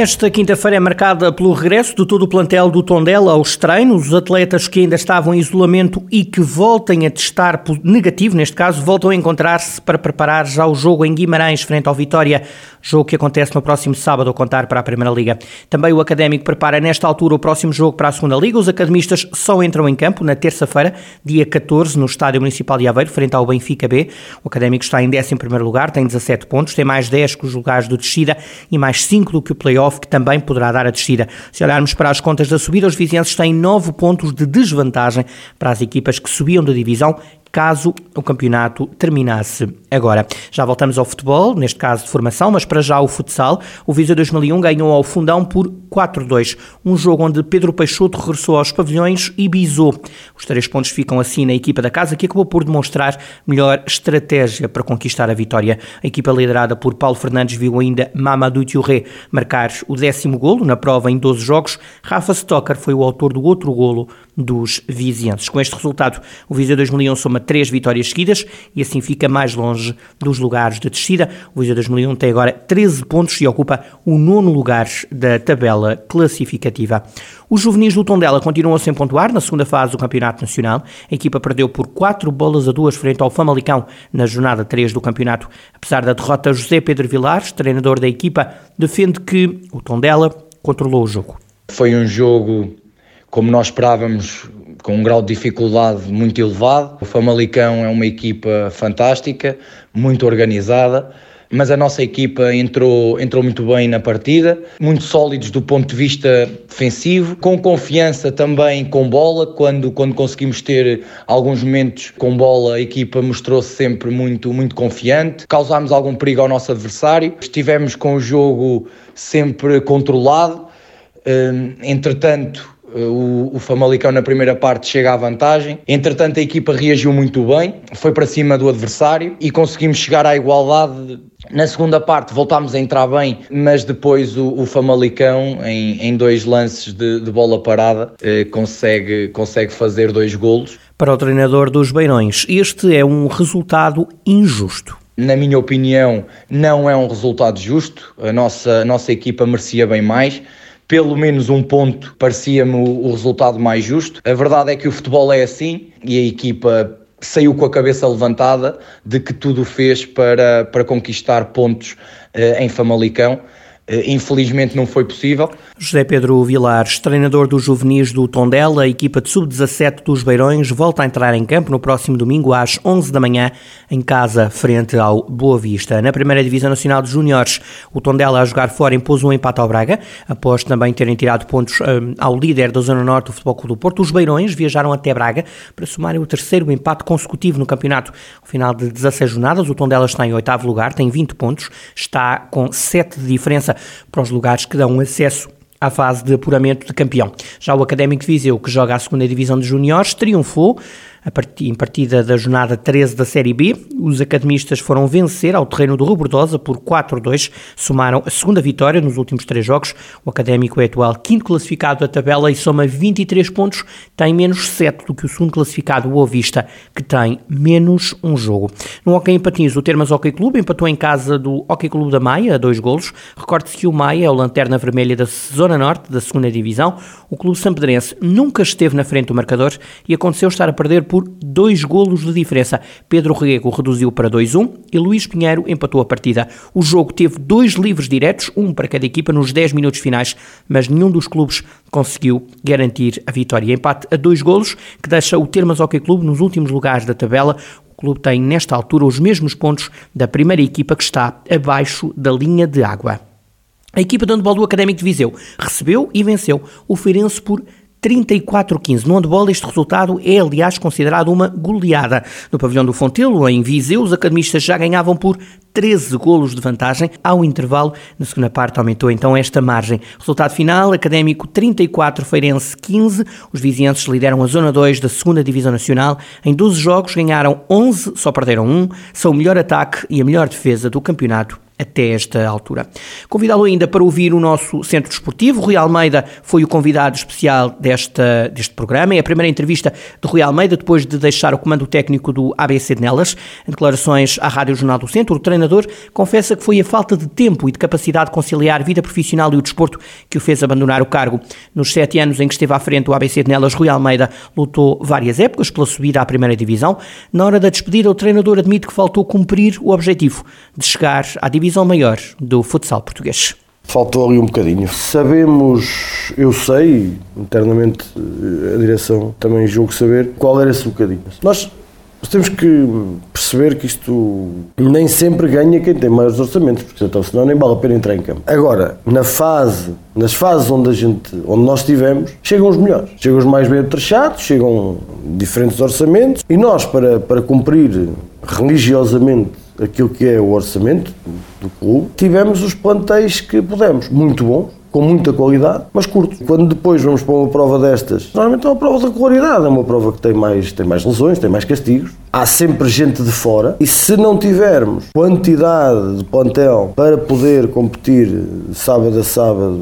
Esta quinta-feira é marcada pelo regresso de todo o plantel do Tondela aos treinos. Os atletas que ainda estavam em isolamento e que voltem a testar negativo, neste caso, voltam a encontrar-se para preparar já o jogo em Guimarães, frente ao Vitória, jogo que acontece no próximo sábado, a contar para a Primeira Liga. Também o Académico prepara nesta altura o próximo jogo para a Segunda Liga. Os academistas só entram em campo na terça-feira, dia 14, no Estádio Municipal de Aveiro, frente ao Benfica B. O Académico está em 11 lugar, tem 17 pontos, tem mais 10 que os lugares de descida e mais 5 do que o play-off que também poderá dar a descida. Se olharmos para as contas da subida, os vizinhos têm 9 pontos de desvantagem para as equipas que subiam da divisão caso o campeonato terminasse agora. Já voltamos ao futebol, neste caso de formação, mas para já o futsal. O Viseu 2001 ganhou ao Fundão por 4-2, um jogo onde Pedro Peixoto regressou aos pavilhões e bisou. Os três pontos ficam assim na equipa da casa, que acabou por demonstrar melhor estratégia para conquistar a vitória. A equipa liderada por Paulo Fernandes viu ainda Mamadou Touré marcar o décimo golo na prova em 12 jogos. Rafa Stocker foi o autor do outro golo dos vizienses. Com este resultado, o Viseu 2001 soma três vitórias seguidas e assim fica mais longe dos lugares de descida. O Viseu 2001 tem agora 13 pontos e ocupa o nono lugar da tabela classificativa. Os juvenis do Tondela continuam sem pontuar na segunda fase do Campeonato Nacional. A equipa perdeu por 4 bolas a 2 frente ao Famalicão na jornada 3 do campeonato. Apesar da derrota, José Pedro Vilares, treinador da equipa, defende que o Tondela controlou o jogo. Foi um jogo como nós esperávamos, com um grau de dificuldade muito elevado. O Famalicão é uma equipa fantástica, muito organizada, mas a nossa equipa entrou, entrou muito bem na partida, muito sólidos do ponto de vista defensivo, com confiança também com bola, quando, quando conseguimos ter alguns momentos com bola, a equipa mostrou-se sempre muito, muito confiante, causámos algum perigo ao nosso adversário, estivemos com o jogo sempre controlado, hum, entretanto o, o, Famalicão na primeira parte chega à vantagem. Entretanto, a equipa reagiu muito bem, foi para cima do adversário e conseguimos chegar à igualdade. Na segunda parte voltámos a entrar bem, mas depois o, o Famalicão, em, em, dois lances de, de bola parada, eh, consegue, consegue fazer dois golos. Para o treinador dos Beirões, este é um resultado injusto na minha opinião, não é um resultado justo. A nossa, a nossa equipa merecia bem mais pelo menos um ponto parecia-me o, resultado mais justo. A verdade é que o futebol é assim e a equipa saiu com a cabeça levantada de que tudo fez para, para conquistar pontos uh, em Famalicão. Uh, infelizmente não foi possível. José Pedro Vilares, treinador dos juvenis do Tondela, a equipa de sub-17 dos Beirões, volta a entrar em campo no próximo domingo às 11 da manhã, em casa, frente ao Boa Vista. Na primeira Divisão Nacional de Júniores, o Tondela a jogar fora impôs um empate ao Braga, após também terem tirado pontos um, ao líder da Zona Norte do Futebol Clube do Porto. Os Beirões viajaram até Braga para somarem o terceiro empate consecutivo no campeonato. Ao final de 16 jornadas, o Tondela está em oitavo lugar, tem 20 pontos, está com 7 de diferença para os lugares que dão acesso à fase de apuramento de campeão. Já o Académico de Viseu, que joga a segunda divisão de juniores, triunfou em partida da jornada 13 da Série B. Os academistas foram vencer ao terreno do Robordosa por 4-2, somaram a segunda vitória nos últimos três jogos. O Académico é atual quinto classificado da tabela e soma 23 pontos, tem menos 7 do que o segundo classificado, o Ovista, que tem menos um jogo. No Hockey em Patins, o Termas Hockey Clube empatou em casa do Hockey Clube da Maia a dois golos. Recorde-se que o Maia é o lanterna vermelha da Zona Norte da segunda divisão. O clube sampedrense nunca esteve na frente do marcador e aconteceu estar a perder por dois golos de diferença. Pedro Rego reduziu para 2-1 e Luís Pinheiro empatou a partida. O jogo teve dois livres diretos, um para cada equipa nos 10 minutos finais, mas nenhum dos clubes conseguiu garantir a vitória. Empate a dois golos, que deixa o Termas Hockey Clube nos últimos lugares da tabela. O clube tem, nesta altura, os mesmos pontos da primeira equipa que está abaixo da linha de água. A equipa de handball do Académico de Viseu recebeu e venceu o Feirense por 34-15. No handball, este resultado é, aliás, considerado uma goleada. No pavilhão do Fontelo, em Viseu, os academistas já ganhavam por 13 golos de vantagem. Ao intervalo, na segunda parte, aumentou então esta margem. Resultado final, Académico 34, Feirense 15. Os vizinhantes lideram a Zona 2 da segunda Divisão Nacional. Em 12 jogos, ganharam 11, só perderam 1. São o melhor ataque e a melhor defesa do campeonato até esta altura. Convidá-lo ainda para ouvir o nosso centro desportivo. Rui Almeida foi o convidado especial desta, deste programa. É a primeira entrevista de Rui Almeida depois de deixar o comando técnico do ABC de Nelas. Em declarações à Rádio Jornal do Centro, o treinador confessa que foi a falta de tempo e de capacidade de conciliar vida profissional e o desporto que o fez abandonar o cargo. Nos sete anos em que esteve à frente do ABC de Nelas, Rui Almeida lutou várias épocas pela subida à primeira divisão. Na hora da despedida, o treinador admite que faltou cumprir o objetivo de chegar à divisão divisão maior do futsal português. Faltou ali um bocadinho. Sabemos, eu sei, internamente a direção também julgo saber, qual era esse bocadinho. Nós temos que perceber que isto nem sempre ganha quem tem maiores orçamentos, porque então senão nem vale a pena entrar em campo. Agora, na fase, nas fases onde a gente, onde nós estivemos, chegam os melhores. Chegam os mais bem atrechados, chegam diferentes orçamentos e nós para, para cumprir religiosamente aquilo que é o orçamento do clube, tivemos os plantéis que pudemos, muito bons, com muita qualidade, mas curto. Quando depois vamos para uma prova destas, normalmente é uma prova de qualidade, é uma prova que tem mais, tem mais lesões, tem mais castigos, há sempre gente de fora e se não tivermos quantidade de plantel para poder competir sábado a sábado,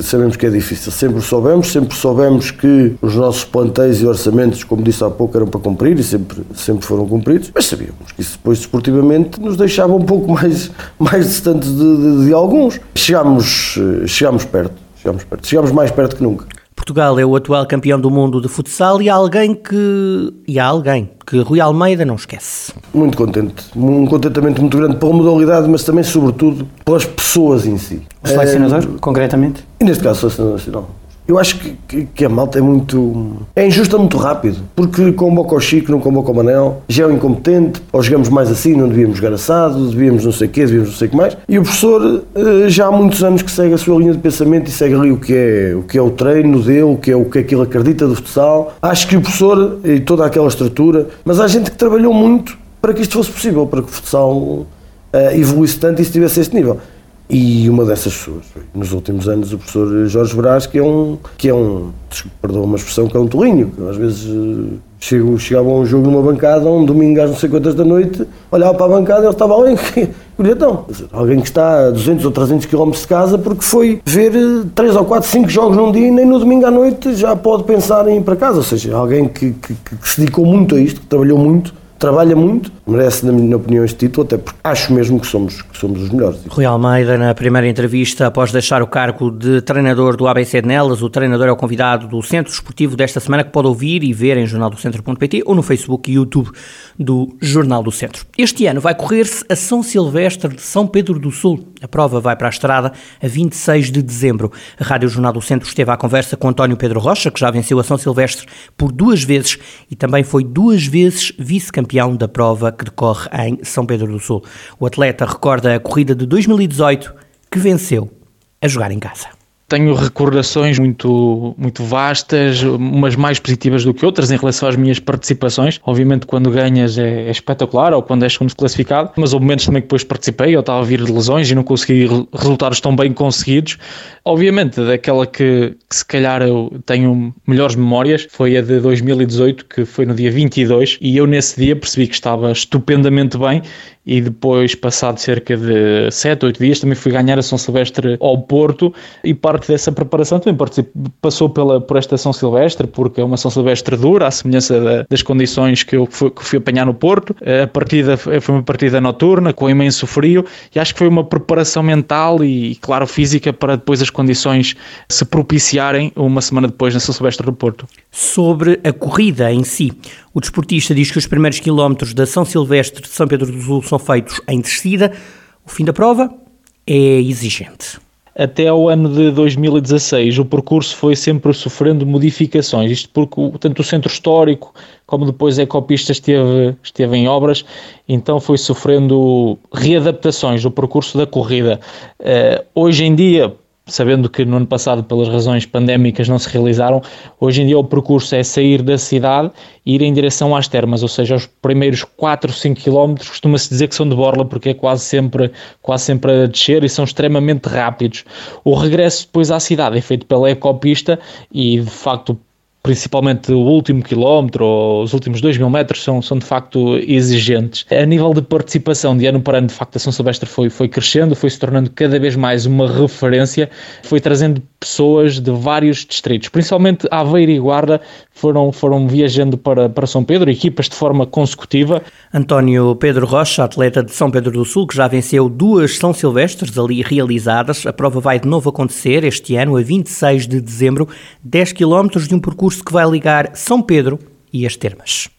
sabemos que é difícil, sempre soubemos, sempre soubemos que os nossos plantéis e orçamentos, como disse há pouco, eram para cumprir e sempre, sempre foram cumpridos, mas sabíamos que isso depois desportivamente nos deixava um pouco mais, mais distantes de, de, de alguns. Chegámos, chegámos perto, chegámos perto, chegámos mais perto que nunca. Portugal é o atual campeão do mundo de futsal e há alguém que. e há alguém que Rui Almeida não esquece. Muito contente. Um contentamento muito grande pela modalidade, mas também, sobretudo, pelas pessoas em si. O selecionador, é, concretamente? E neste caso, o selecionador nacional. Eu acho que, que, que, a malta é muito. é injusta muito rápido. Porque convoca o Chico, não convoca o Manel, já é um incompetente, ou jogamos mais assim, não devíamos jogar assado, devíamos não sei o quê, devíamos não sei o que mais. E o professor eh, já há muitos anos que segue a sua linha de pensamento e segue ali o que é o, que é o treino dele, o que é o que é que ele acredita do futsal. Acho que o professor e toda aquela estrutura, mas há gente que trabalhou muito para que isto fosse possível, para que o futsal uh, evoluísse tanto e estivesse a este nível. E uma dessas pessoas, nos últimos anos, o professor Jorge Brás, que é um, que é um perdão uma expressão, que é um tolinho, que às vezes eh, chego, chegava a um jogo numa bancada, um domingo às não sei quantas da noite, olhava para a bancada e ele estava ali, então, alguém que está a 200 ou 300 km de casa porque foi ver 3 ou 4, 5 jogos num dia e nem no domingo à noite já pode pensar em ir para casa, ou seja, alguém que, que, que se dedicou muito a isto, que trabalhou muito, trabalha muito, merece, na minha opinião, este título, até porque acho mesmo que somos, que somos os melhores. Rui Almeida, na primeira entrevista, após deixar o cargo de treinador do ABC de Nelas, o treinador é o convidado do Centro Esportivo desta semana, que pode ouvir e ver em jornaldocentro.pt ou no Facebook e YouTube do Jornal do Centro. Este ano vai correr-se a São Silvestre de São Pedro do Sul. A prova vai para a estrada a 26 de dezembro. A Rádio Jornal do Centro esteve à conversa com António Pedro Rocha, que já venceu a São Silvestre por duas vezes e também foi duas vezes vice-campeão campeão da prova que decorre em São Pedro do Sul. O atleta recorda a corrida de 2018 que venceu a jogar em casa tenho recordações muito, muito vastas, umas mais positivas do que outras em relação às minhas participações. Obviamente, quando ganhas é, é espetacular, ou quando és segundo classificado, mas houve momentos também que depois participei, eu estava a vir de lesões e não consegui resultados tão bem conseguidos. Obviamente, daquela que, que se calhar eu tenho melhores memórias foi a de 2018, que foi no dia 22, e eu nesse dia percebi que estava estupendamente bem e depois, passado cerca de 7, 8 dias, também fui ganhar a São Silvestre ao Porto e parte dessa preparação também passou pela, por esta São Silvestre, porque é uma São Silvestre dura, à semelhança da, das condições que eu fui, que fui apanhar no Porto. A partida foi uma partida noturna, com imenso frio, e acho que foi uma preparação mental e, claro, física para depois as condições se propiciarem uma semana depois na São Silvestre do Porto. Sobre a corrida em si, o desportista diz que os primeiros quilómetros da São Silvestre de São Pedro do Sul são feitos em descida. O fim da prova é exigente. Até ao ano de 2016, o percurso foi sempre sofrendo modificações. Isto porque tanto o centro histórico como depois a Ecopista esteve, esteve em obras, então foi sofrendo readaptações do percurso da corrida. Uh, hoje em dia, sabendo que no ano passado, pelas razões pandémicas, não se realizaram, hoje em dia o percurso é sair da cidade e ir em direção às termas, ou seja, os primeiros 4, 5 km costuma-se dizer que são de borla, porque é quase sempre, quase sempre a descer e são extremamente rápidos. O regresso depois à cidade é feito pela ecopista e, de facto, principalmente o último quilómetro ou os últimos dois mil metros são, são de facto exigentes. A nível de participação de ano para ano, de facto, a São Silvestre foi, foi crescendo, foi se tornando cada vez mais uma referência, foi trazendo pessoas de vários distritos, principalmente Aveiro e Guarda foram, foram viajando para, para São Pedro, equipas de forma consecutiva. António Pedro Rocha, atleta de São Pedro do Sul, que já venceu duas São Silvestres ali realizadas. A prova vai de novo acontecer este ano, a 26 de dezembro, 10 km de um percurso que vai ligar São Pedro e as Termas.